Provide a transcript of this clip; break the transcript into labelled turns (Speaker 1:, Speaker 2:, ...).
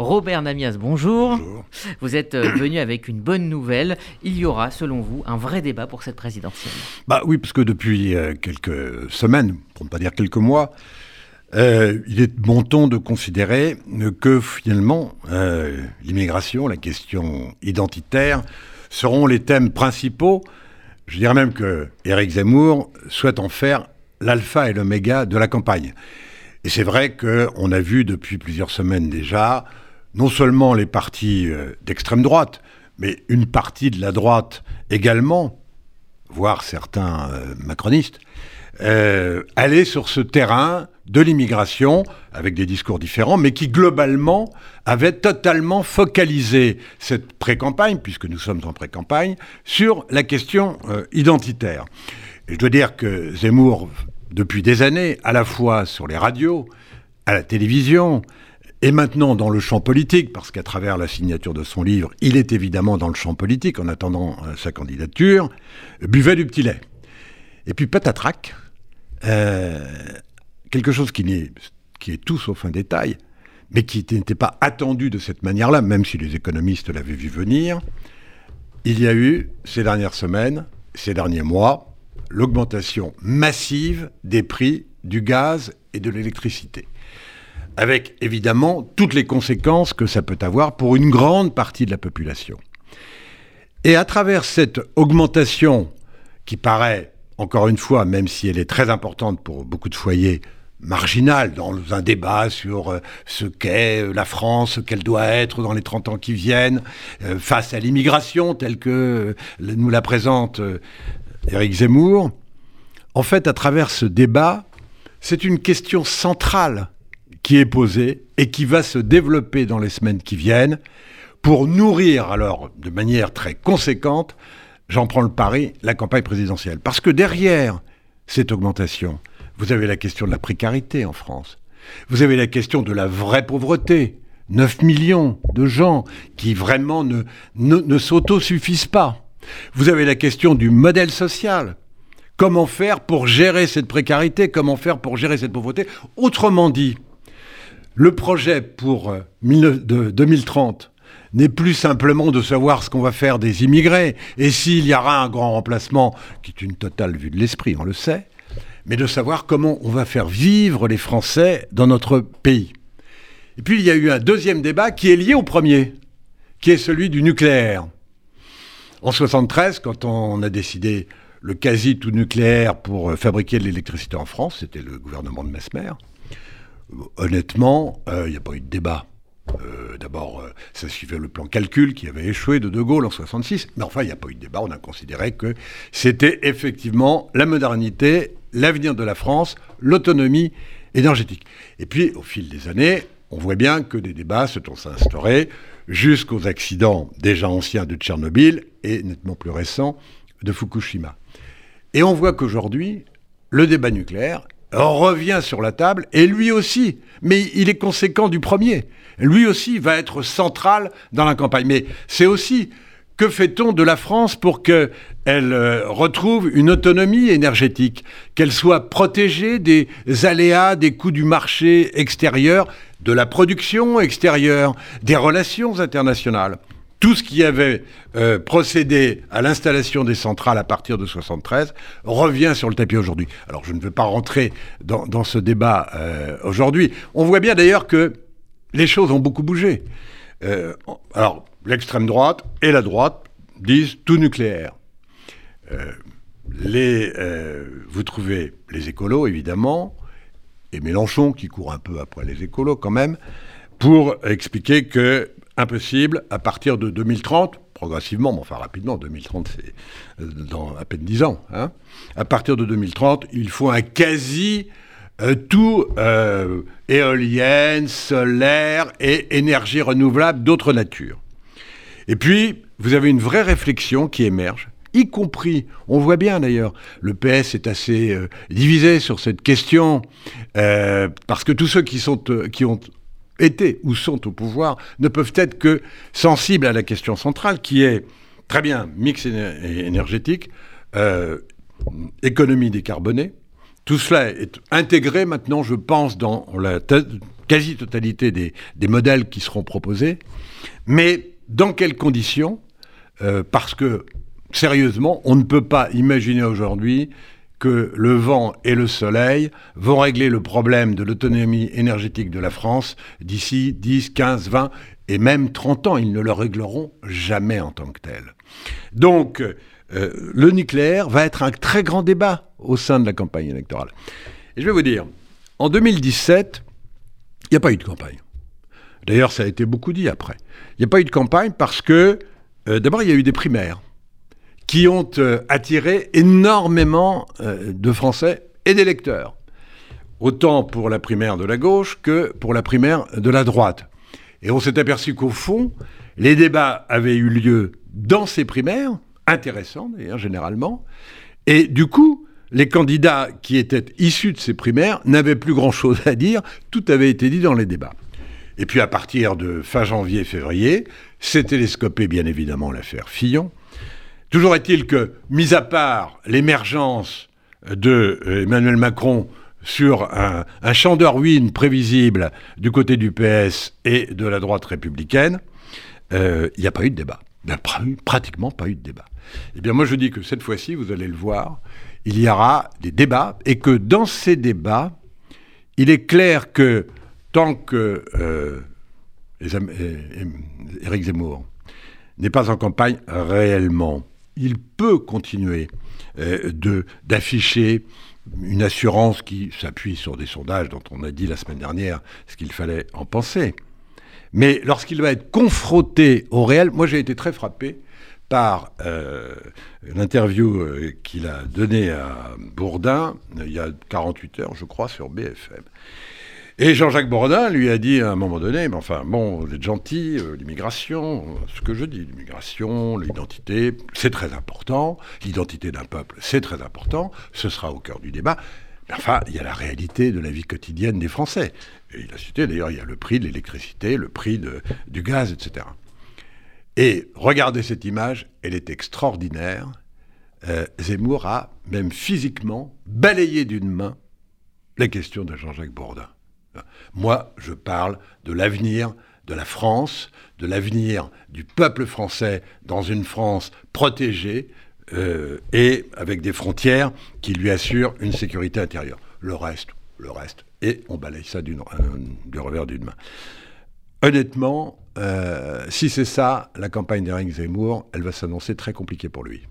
Speaker 1: Robert Namias, bonjour. bonjour. Vous êtes euh, venu avec une bonne nouvelle. Il y aura, selon vous, un vrai débat pour cette présidentielle.
Speaker 2: Bah oui, parce que depuis euh, quelques semaines, pour ne pas dire quelques mois, euh, il est bon ton de considérer que finalement, l'immigration, la question identitaire, seront les thèmes principaux. Je dirais même que Éric Zemmour souhaite en faire l'alpha et l'oméga de la campagne. Et c'est vrai qu'on a vu depuis plusieurs semaines déjà, non seulement les partis euh, d'extrême droite, mais une partie de la droite également, voire certains euh, macronistes, euh, aller sur ce terrain de l'immigration avec des discours différents, mais qui globalement avaient totalement focalisé cette pré-campagne, puisque nous sommes en pré-campagne, sur la question identitaire. Et je dois dire que Zemmour depuis des années, à la fois sur les radios, à la télévision, et maintenant dans le champ politique, parce qu'à travers la signature de son livre, il est évidemment dans le champ politique en attendant euh, sa candidature, buvait du petit lait. Et puis patatrac, euh, quelque chose qui, est, qui est tout sauf un détail, mais qui n'était pas attendu de cette manière-là, même si les économistes l'avaient vu venir, il y a eu ces dernières semaines, ces derniers mois, l'augmentation massive des prix du gaz et de l'électricité. Avec évidemment toutes les conséquences que ça peut avoir pour une grande partie de la population. Et à travers cette augmentation qui paraît, encore une fois, même si elle est très importante pour beaucoup de foyers, marginale dans un débat sur euh, ce qu'est euh, la France, ce qu'elle doit être dans les 30 ans qui viennent, euh, face à l'immigration telle que nous la présente Éric Zemmour, en fait, à travers ce débat, c'est une question centrale qui est posée et qui va se développer dans les semaines qui viennent pour nourrir, alors de manière très conséquente, j'en prends le pari, la campagne présidentielle. Parce que derrière cette augmentation, vous avez la question de la précarité en France. Vous avez la question de la vraie pauvreté. 9 millions de gens qui vraiment ne, ne, ne s'autosuffisent pas. Vous avez la question du modèle social. Comment faire pour gérer cette précarité? Comment faire pour gérer cette pauvreté? Autrement dit, le projet pour 2030 euh, n'est plus simplement de savoir ce qu'on va faire des immigrés et s'il y aura un grand remplacement, qui est une totale vue de l'esprit, on le sait, mais de savoir comment on va faire vivre les Français dans notre pays. Et puis il y a eu un deuxième débat qui est lié au premier, qui est celui du nucléaire. En 73, quand on a décidé le quasi tout nucléaire pour euh, fabriquer de l'électricité en France, c'était le gouvernement de Mesmer. Honnêtement, euh, il n'y a pas eu de débat. Euh, d'abord, ça suivait le plan calcul qui avait échoué de De Gaulle en 66. Mais enfin, il n'y a pas eu de débat. On a considéré que c'était effectivement la modernité, l'avenir de la France, l'autonomie énergétique. Et puis, au fil des années, on voit bien que des débats se sont instaurés jusqu'aux accidents déjà anciens de Tchernobyl et nettement plus récents de Fukushima. Et on voit qu'aujourd'hui, le débat nucléaire revient sur la table, et lui aussi, mais il est conséquent du premier, lui aussi va être central dans la campagne. Mais c'est aussi que fait-on de la France pour qu'elle euh, retrouve une autonomie énergétique, qu'elle soit protégée des aléas, des coûts du marché extérieur, de la production extérieure, des relations internationales? Tout ce qui avait euh, procédé à l'installation des centrales à partir de 73 revient sur le tapis aujourd'hui. Alors je ne veux pas rentrer dans, ce débat euh, aujourd'hui. On voit bien d'ailleurs que les choses ont beaucoup bougé. alors l'extrême droite et la droite disent tout nucléaire. Euh, les, euh, vous trouvez les écolos, évidemment, et Mélenchon, qui court un peu après les écolos quand même, pour expliquer que impossible, à partir de 2030, progressivement, mais enfin rapidement, 2030 c'est euh, dans à peine 10 ans, hein, à partir de 2030, il faut un quasi tout éolienne, solaire et énergie renouvelable d'autre nature. Et puis, vous avez une vraie réflexion qui émerge, y compris, on voit bien d'ailleurs, le PS est assez euh, divisé sur cette question, euh, parce que tous ceux qui, sont, euh, qui ont été ou sont au pouvoir ne peuvent être que sensibles à la question centrale qui est, très bien, mix énergétique, économie décarbonée, Tout cela est intégré maintenant, je pense, dans la quasi-totalité des, modèles qui seront proposés. Mais dans quelles conditions? Euh, Parce que, sérieusement, on ne peut pas imaginer aujourd'hui que le vent et le soleil vont régler le problème de l'autonomie énergétique de la France d'ici 10, 15, 20 et même 30 ans. Ils ne le régleront jamais en tant que tel. Donc, euh, le nucléaire va être un très grand débat au sein de la campagne électorale. Et je vais vous dire, en 2017, il n'y a pas eu de campagne. D'ailleurs, ça a été beaucoup dit après. Il n'y a pas eu de campagne parce que, euh, d'abord, il y a eu des primaires qui ont euh, attiré énormément de Français et d'électeurs. Autant pour la primaire de la gauche que pour la primaire de la droite. Et on s'est aperçu qu'au fond, les débats avaient eu lieu dans ces primaires, intéressant d'ailleurs généralement. Et du coup, les candidats qui étaient issus de ces primaires n'avaient plus grand-chose à dire, tout avait été dit dans les débats. Et puis à partir de fin janvier-février, s'est télescopé bien évidemment l'affaire Fillon. Toujours est-il que, mis à part l'émergence de euh, Emmanuel Macron sur un, champ de ruines prévisible du côté du PS et de la droite républicaine, euh, il n'y a pas eu de débat. Il n'y a pratiquement pas eu de débat. Eh bien, moi, je dis que cette fois-ci, vous allez le voir, il y aura des débats et que dans ces débats, il est clair que tant que euh, Éric Zemmour n'est pas en campagne réellement, il peut continuer euh, d'afficher une assurance qui s'appuie sur des sondages dont on a dit la semaine dernière ce qu'il fallait en penser. Mais lorsqu'il va être confronté au réel, moi j'ai été très frappé par euh, l'interview euh, qu'il a donnée à Bourdin il y a 48 heures, je crois, sur BFM. Et Jean-Jacques Bourdin lui a dit à un moment donné, mais enfin, bon, vous êtes gentil, l'immigration, ce que je dis, l'immigration, l'identité, c'est très important, l'identité d'un peuple, c'est très important, ce sera au cœur du débat. Mais enfin, il y a la réalité de la vie quotidienne des Français. Et il a cité d'ailleurs, il y a le prix de l'électricité, le prix du gaz, etc. Et regardez cette image, elle est extraordinaire. Euh, Zemmour a même physiquement balayé d'une main les questions de Jean-Jacques Bourdin. Moi, je parle de l'avenir de la France, de l'avenir du peuple français dans une France protégée euh, et avec des frontières qui lui assurent une sécurité intérieure. Le reste, le reste, et on balaye ça du revers d'une main. Honnêtement, euh, si c'est ça, la campagne d'Éric Zemmour, elle va s'annoncer très compliquée pour lui.